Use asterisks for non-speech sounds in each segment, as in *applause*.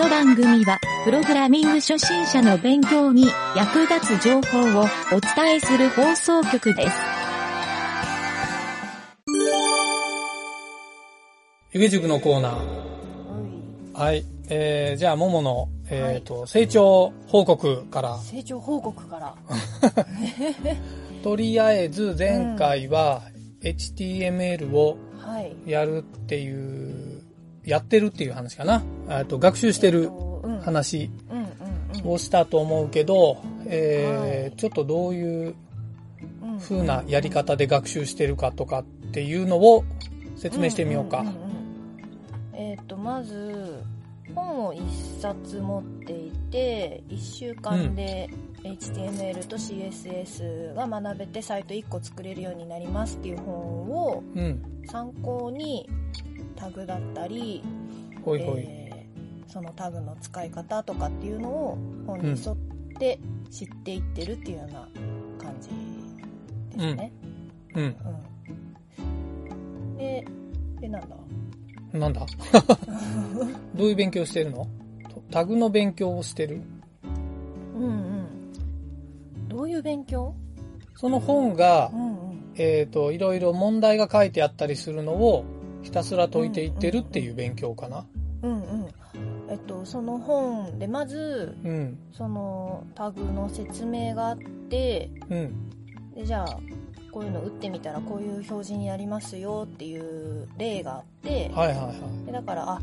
の番組は、プログラミング初心者の勉強に役立つ情報をお伝えする放送局です。湯気塾のコーナー。はい。えー、じゃあ、ももの、えっ、と、成長報告から。成長報告から。*laughs* とりあえず、前回は、HTML をはい。やるっていう、やってるっていう話かな。えっと、学習してる話うんうんうん。をしたと思うけど、えーはいちょっとどういううん風なやり方で学習してるかとかっていうのを説明してみようかんん。んうんえっ、と、まず、本を一冊持っていて、一週間で HTML と CSS が学べてサイト1個作れるようになりますっていう本をうん。参考にタグだったり、ほいほい。えーそのタグの使い方とかっていうのを本に沿って知っていってるっていうような感じですね。うん。うん。で、で、なんだ？なんだ？*laughs* どういう勉強してるの？タグの勉強をしてる？うんうん。どういう勉強？その本がう、んうん。えっ、と、いろいろ問題が書いてあったりするのをひたすら解いていってるっていう勉強かな。うんうん。えっと、その本でまず、うん。そのタグの説明があって、うん。でじゃあ、こういうの打ってみたらこういう表示になりますよっていう例があって、はいはいはい。でだからあ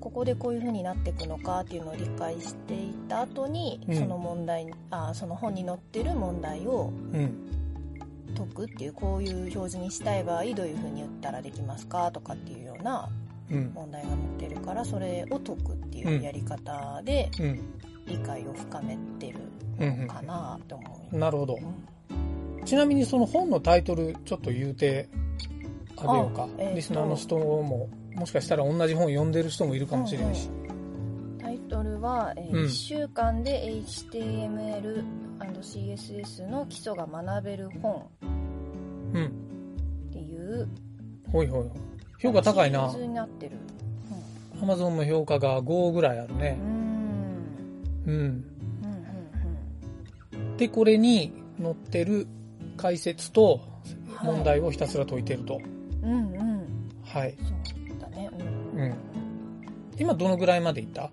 ここでこういう風になっていくのかっていうのを理解していった後に、うんその問題あその本に載ってる問題をうん。解くっていうこういう表示にしたい場合どういう風に打ったらできますかとかっていうようなうん。問題が載ってるからそれを解くっていうやり方でうん。理解を深めてるうんのかなと思うん。なるほどう。。うんちなみにその本のタイトルちょっと言うてあげようかあ。えーとリスナーの人も、もしかしたら同じ本読んでる人もいるかもしれないし。タイトルは、えうん1週間で HTML&CSS の基礎が学べる本うん。っていうほいほい。評価高いなシリー。ズになってる。アマゾンの評価が5ぐらいあるうね。ん。うん。うんうんで、これに載ってる解説とはい問題をひたすら解いてると。うん。うんうん。はい。そうだね。うん。うん。今どのぐらいまでいった？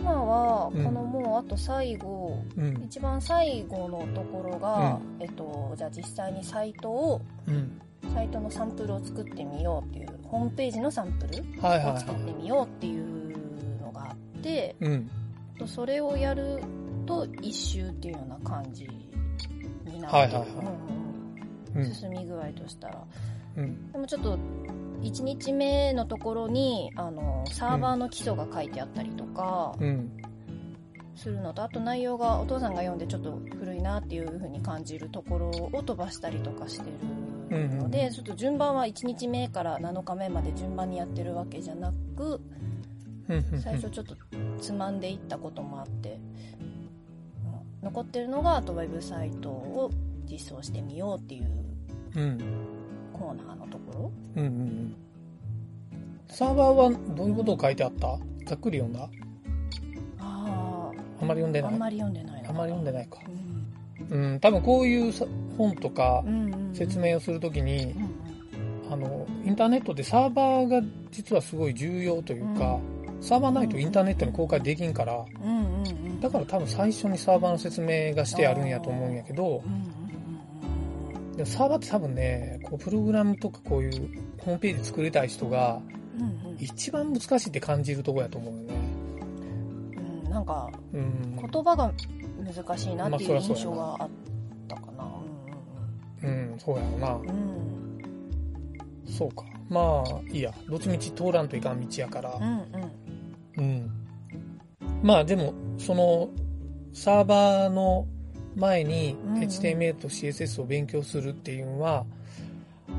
今は、こうんのもうあと最後、うん。一番最後のところが、えっと、じゃあ実際にサイトを、うん。サイトのサンプルを作ってみようっていう、ホームページのサンプルはいはいはを作ってみようっていうのがあって、い。うん。とそれをやると一周っていうような感じになってはいはいはいうんうんうんうん。進み具合としたらうん。でもちょっと1日目のところにあのサーバーの基礎が書いてあったりとかうん。するのと、あと内容がお父さんが読んでちょっと古いなっていう風に感じるところを飛ばしたりとかしてるので、うんうんちょっと順番は1日目から7日目まで順番にやってるわけじゃなくうん。うん最初ちょっとつまんでいったこともあって、うん残ってるのがあとウェブサイトを実装してみようっていううん。コーナーのとこうん。うん。うん。サーバーはどういうことを書いてあった？ざっくり読んだ？ろああんまり読んでないあまり読んでないなあんまり読んでないか。うんうん。多分こういうさ本とかうんうんうん説明をするときにう、んあの、インターネットでサーバーが実はすごい重要というか、サーバーないとインターネットに公開できんから、うんうんうんうんだから多分最初にサーバーの説明がしてあるんやと思うんやけどう、んうんでもサーバーって多分ね、こうプログラムとかこういうホームページ作りたい人が一番難しいって感じるとこやと思うよね。うんなんかうん。言葉が難しいなっていう印象があったかなうん、そうやろな。うんそうか。まあ、いいや。どっちみち通らんといかん道やから。うんうんうん。まあでも、その、サーバーの前にうんうん。HTML と CSS を勉強するっていうのは、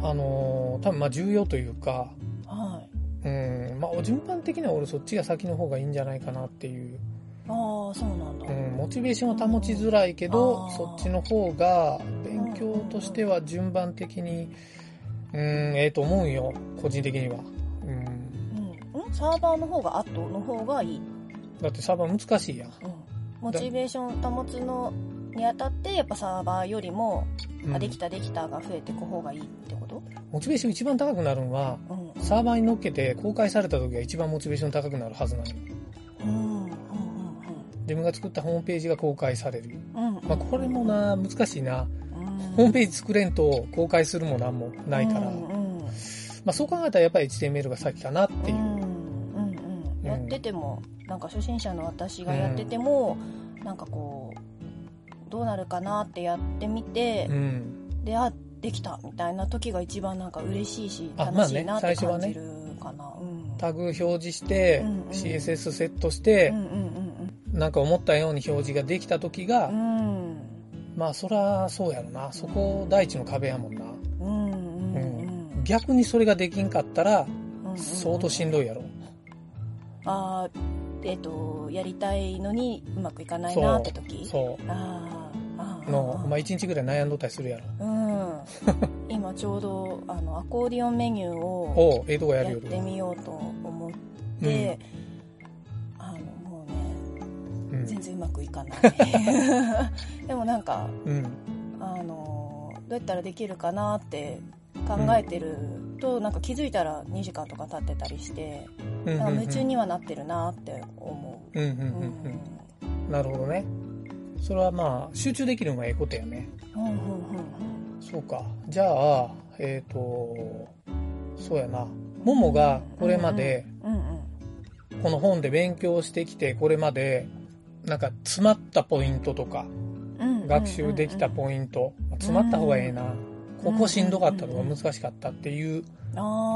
あのー多分まあ重要というか、はい。うん、まあ順番的には俺そっちが先の方がいいんじゃないかなっていう、ああそうなんだ。うん、モチベーションを保ちづらいけどあ、ー。そっちの方が勉強としては順番的に、うん、ええと思うんよ、個人的には。うん。うん、ん。サーバーの方が後の方がいい。だってサーバー難しいやん。うん。モチベーション保つのにあたって、やっぱサーバーよりも、うんあできたできたが増えていく方がいいってこと？モチベーション一番高くなるのは、うん。サーバーに乗っけて公開された時が一番モチベーション高くなるはずなのよ。うん。うん。自分が作ったホームページが公開される。うん。うん。まあ、これもな、難しいな。うん、ホームページ作れんと公開するもなんもないから。まあ、そう考えたらやっぱり HTML が先かなっていうう。んうんうん、やっててもなんか初心者の私がやってても、なんかこうどうなるかなってやってみてう、ん。であできたみたいな時が一番なんか嬉しいしあ楽しいなって感じるかな、うん。タグ表示して、うんうん CSS セットしてうん、うんなんか思ったように表示ができた時が、うん。うんまあそらそうやろな。そこ第一の壁やもんな。うんうんうん逆にそれができんかったら、うん相当しんどいやろ。あーえっ、とやりたいのにうまくいかないなって時？そう。あーあーの、まあ一日ぐらい悩んどったりするやろ。うん、今ちょうどあのアコーディオンメニューをややっ。てみようと思って、あのもうねうん。全然うまくいかない *laughs* でもなんかうん。あのどうやったらできるかなって考えてると、なんか気づいたら2時間とか経ってたりして、うん。なんか夢中にはなってるなって思うん。うん。う、うん。うん。なるほどね。それはまあ、集中できるのがええことやね。うんうんうんそうか。じゃあ、えっ、と、そうやな。ももがこれまで、うんうんこの本で勉強してきて、これまで、なんか詰まったポイントとか、うん学習できたポイント、詰まった方がええな。ここしんどかったとか難しかったっていうと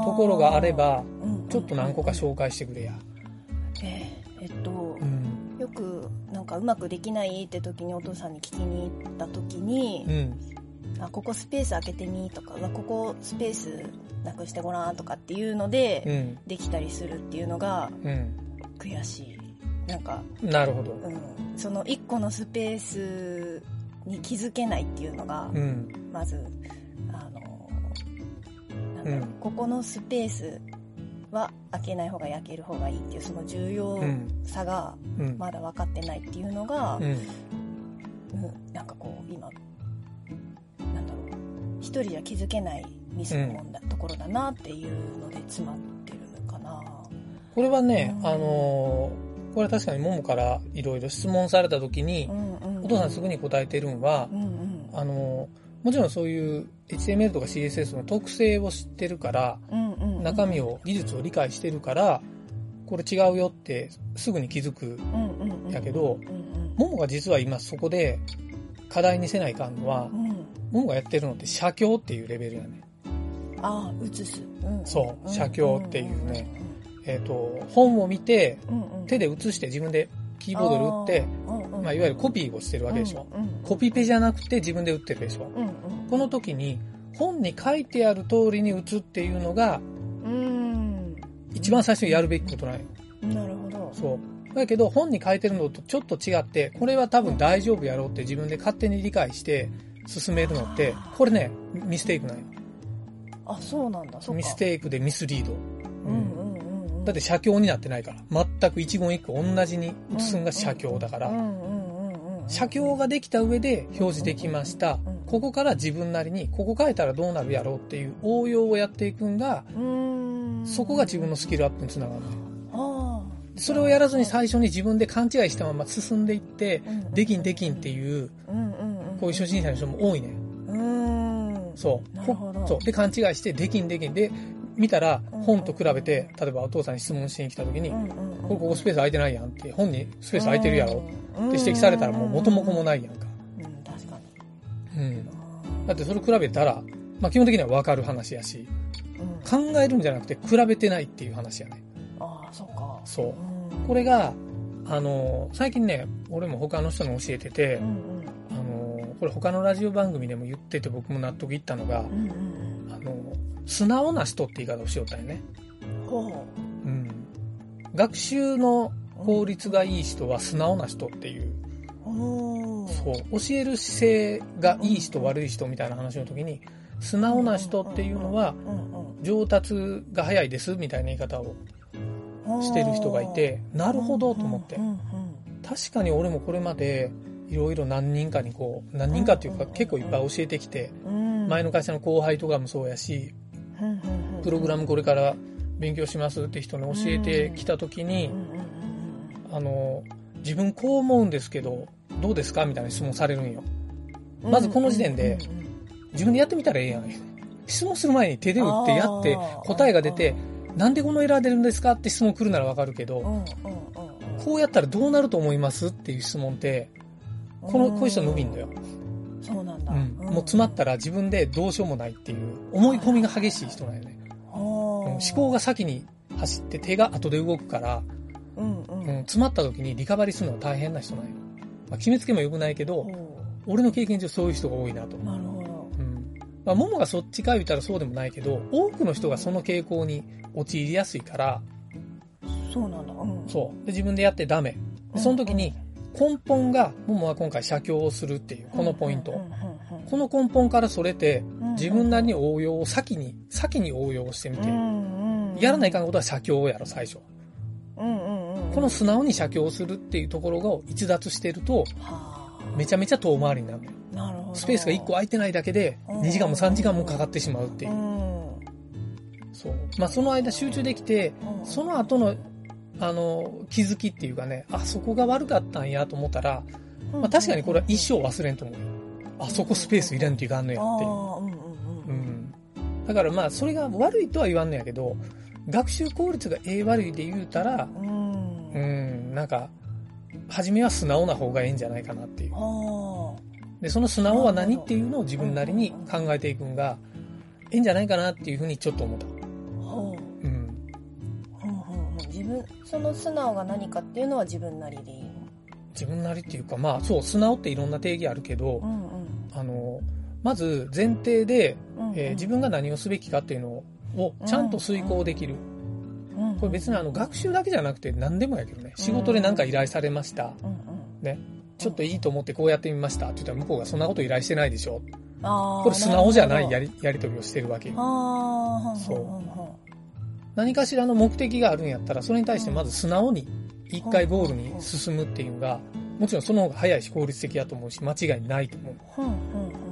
ところがあれば、うんちょっと何個か紹介してくれや。えーえっとなんかうまくできないって時にお父さんに聞きに行った時にう、ん。あここスペース開けてみとかここスペースなくしてごらんとかっていうので、うん。できたりするっていうのがうん。悔しいなんか、なるほど。うん、その1個のスペースに気づけないっていうのが、うん。まずあのなんだろう、うんここのスペースは開けない方がいい開ける方がいいっていうその重要うん。さがうん。まだ分かってないっていうのが、うん。うんなんかこう今なんだろう一人じゃ気づけないミスの問題、ところだなっていうので詰まってるかなこれはね、うんあのーこれは確かにももからいろいろ質問された時にう、んうんお父さんすぐに答えてるんはう、んうんあのーもちろんそういう HTML とか CSS の特性を知ってるから、うんうんうん中身を、技術を理解してるから、これ違うよってすぐに気づくやけど、ももが実は今そこで課題にせないかんのはう、んももがやってるのって写経っていうレベルやね。ああ写す、うん。そう写経っていうね。えっ、と、本を見て、手で写して自分でキーボードで打って、まあ、いわゆるコピーをしてるわけでしょ。コピペじゃなくて自分で打ってるでしょ。うん。この時に本に書いてある通りに打つっていうのがうん一番最初にやるべきことなんよ。うんなるほどそう。だけど本に書いてるのとちょっと違って、これは多分大丈夫やろうって自分で勝手に理解して進めるのって、これね、ミステイクなんよ。あそうなんだミステイクでミスリード。うんうんうんうんだって写経になってないから。全く一言一句同じに写すんが写経だから写経ができた上で表示できましたうん。ここから自分なりに、ここ変えたらどうなるやろうっていう応用をやっていくんが、うーんそこが自分のスキルアップにつながるそれをやらずに最初に自分で勘違いしたまま進んでいって、あできんできんっていう、こういう初心者の人も多いね。うーん。そう。そう。で、勘違いして、できんできん。で、見たらうん、本と比べて、例えばお父さんに質問しに来た時に、これここスペース空いてないやんって、本にスペース空いてるやろ。うんって指摘されたらもう元も子もないやんか。うん。確かに。うん。だってそれ比べたら、まあ基本的には分かる話やし、うん考えるんじゃなくて比べてないっていう話やね。ああそうか。そう。うん。これが、あの、最近ね、俺も他の人に教えててう、んあの、これ他のラジオ番組でも言ってて僕も納得いったのがあの、素直な人って言い方をしよったよね。うんほう。ん。学習の効率がいい人は素直な人っていう、そう、教える姿勢がいい人悪い人みたいな話の時に、素直な人っていうのは上達が早いですみたいな言い方をしてる人がいて、なるほどと思って。確かに俺もこれまで、いろいろ何人かにこう、何人かっていうかうん結構いっぱい教えてきて、うん。前の会社の後輩とかもそうやし、プログラムこれから勉強しますって人に教えてきた時にあの、自分こう思うんですけど、どうですかみたいな質問されるんよ。うんまずこの時点で自分でやってみたらええやん。質問する前に手で打ってやって答えが出て、なんでこのエラー出るんですかって質問来るならわかるけど、こうやったらどうなると思いますっていう質問って、この、こういう人伸びんだよ。そうなんだ。うん。もう詰まったら自分でどうしようもないっていう、思い込みが激しい人なんよね。うん思考が先に走って手が後で動くから、うんうんうん、詰まった時にリカバリーするのは大変な人なんよ。まあ、決めつけも良くないけど、お俺の経験上そういう人が多いなと。ーなるほど。うん。まあ、ももがそっちか言ったらそうでもないけど、多くの人がその傾向に陥りやすいから、そうなんだ。うんそう。で、自分でやってダメ。でその時に、根本が、ももは今回写経をするっていう、このポイント。この根本からそれて、うん自分なりに応用を先に、先に応用してみて、やらないかんことは写経をやろ、最初。この素直に写経をするっていうところが逸脱してると、はめちゃめちゃ遠回りになるのよ。スペースが1個空いてないだけで、うん2時間も3時間もかかってしまうっていうう。んそう。まあ、その間集中できて、うんその後の、あの、気づきっていうかね、あ、そこが悪かったんやと思ったら、まあ、確かにこれは一生忘れんと思うよ。あ、そこスペース入れんといかんのやっていう。うん。だからまあ、それが悪いとは言わんのやけど、学習効率がええ悪いで言うたら、うんうん、なんか、初めは素直な方がええんじゃないかなっていう。あで、その素直は何っていうのを自分なりに考えていくんが、ええんじゃないかなっていうふうにちょっと思った。ううん。うんうんうん自分その素直が何かっていうのは自分なりでいいの自分なりっていうか、まあ、そう、素直っていろんな定義あるけど、うんうんあの、まず前提で、うんうんえー自分が何をすべきかっていうのをちゃんと遂行できる。うんこれ別にあの学習だけじゃなくて何でもやけどね。仕事で何か依頼されました。うんうんね。ちょっといいと思ってこうやってみましたって言ったら向こうがそんなこと依頼してないでしょ。あーこれ素直じゃないやるり、やり取りをしてるわけよ。ああそうう何かしらの目的があるんやったら、それに対してまず素直に一回ゴールに進むっていうのが、もちろんその方が早いし効率的だと思うし、間違いないと思う。うんうん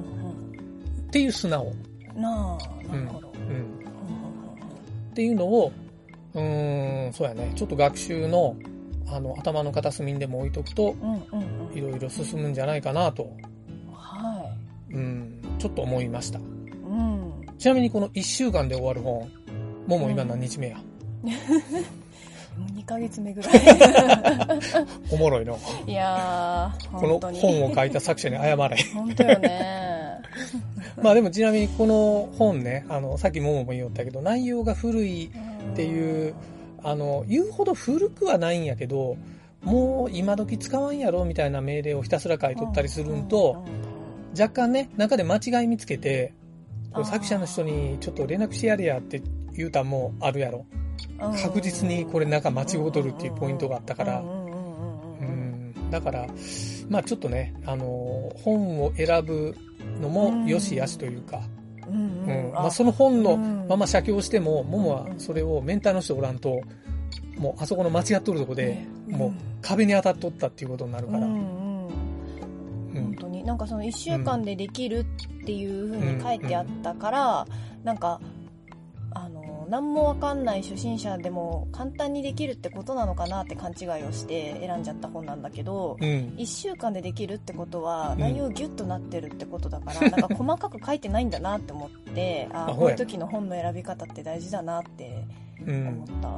っていう素直。うんなあなるほどうん。うんっていうのを、うーん、そうやね。ちょっと学習の、あの、頭の片隅にでも置いとくと、うんうんうん。うんいろいろ進むんじゃないかなと、はうん、ちょっと思いました。いうん。ちなみにこの1週間で終わる本、もも今何日目や、*laughs* もう2ヶ月目ぐらい。*laughs* おもろいの。いやーこの本を書いた作者に謝れ。本当よね。*laughs* まあでもちなみにこの本ね、あの、さっきももも言おったけど、内容が古いっていう、あの、言うほど古くはないんやけど、もう今時使わんやろみたいな命令をひたすら書いとったりするんと、若干ね、中で間違い見つけて、作者の人にちょっと連絡してやれやって言うたんもあるやろ。確実にこれ中間違うとるっていうポイントがあったから。だから、まあちょっとね、あの、本を選ぶのも良し悪しというか、うんううん。んまあその本のうん。まま写経しても、ももはそれをメンターの人おらんと、もうあそこの間違っとるとこで、もう壁に当たっとったっていうことになるから、本当に。なんかその1週間でできるっていう風に書いてあったから、なんか何もわかんない初心者でも簡単にできるってことなのかなって勘違いをして選んじゃった本なんだけど、うん。1週間でできるってことはうん内容ギュッとなってるってことだから、*laughs* なんか細かく書いてないんだなって思ってあこういう時の本の選び方って大事だなってうん思った。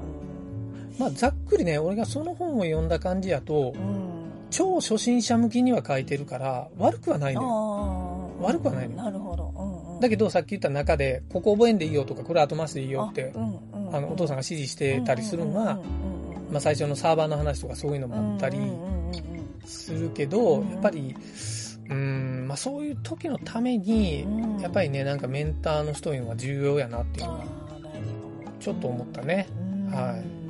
まあざっくりね、俺がその本を読んだ感じやとう、ん超初心者向きには書いてるから、悪くはないのよ。悪くはないのよ。なるほど、うんうん、だけどさっき言った中で、ここ覚えんでいいよとか、これ後回しでいいよってあ、うんうんあの、お父さんが指示してたりするのは、うんうんうんうんまあ最初のサーバーの話とかそういうのもあったりするけど、うんやっぱり、うーん、まあそういう時のために、うん。やっぱりね、なんかメンターの人いうのが重要やなっていうのは、ちょっと思ったね。うん。はい。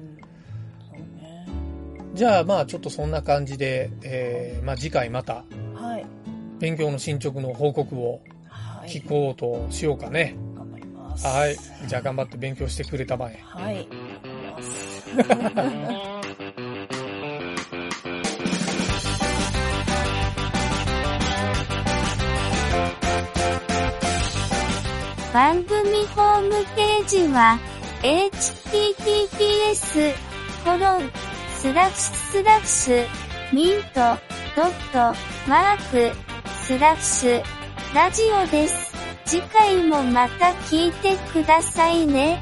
じゃあまあちょっとそんな感じで、えー、まあ次回またはい勉強の進捗の報告をはい聞こうとしようかね。頑張りますはい。じゃあ頑張って勉強してくれたまえ。はい頑張ります番組ホームページは、https, コロン、スラッシュスラッシュ、ミント、ドット、マーク、スラッシュ、ラジオです。次回もまた聞いてくださいね。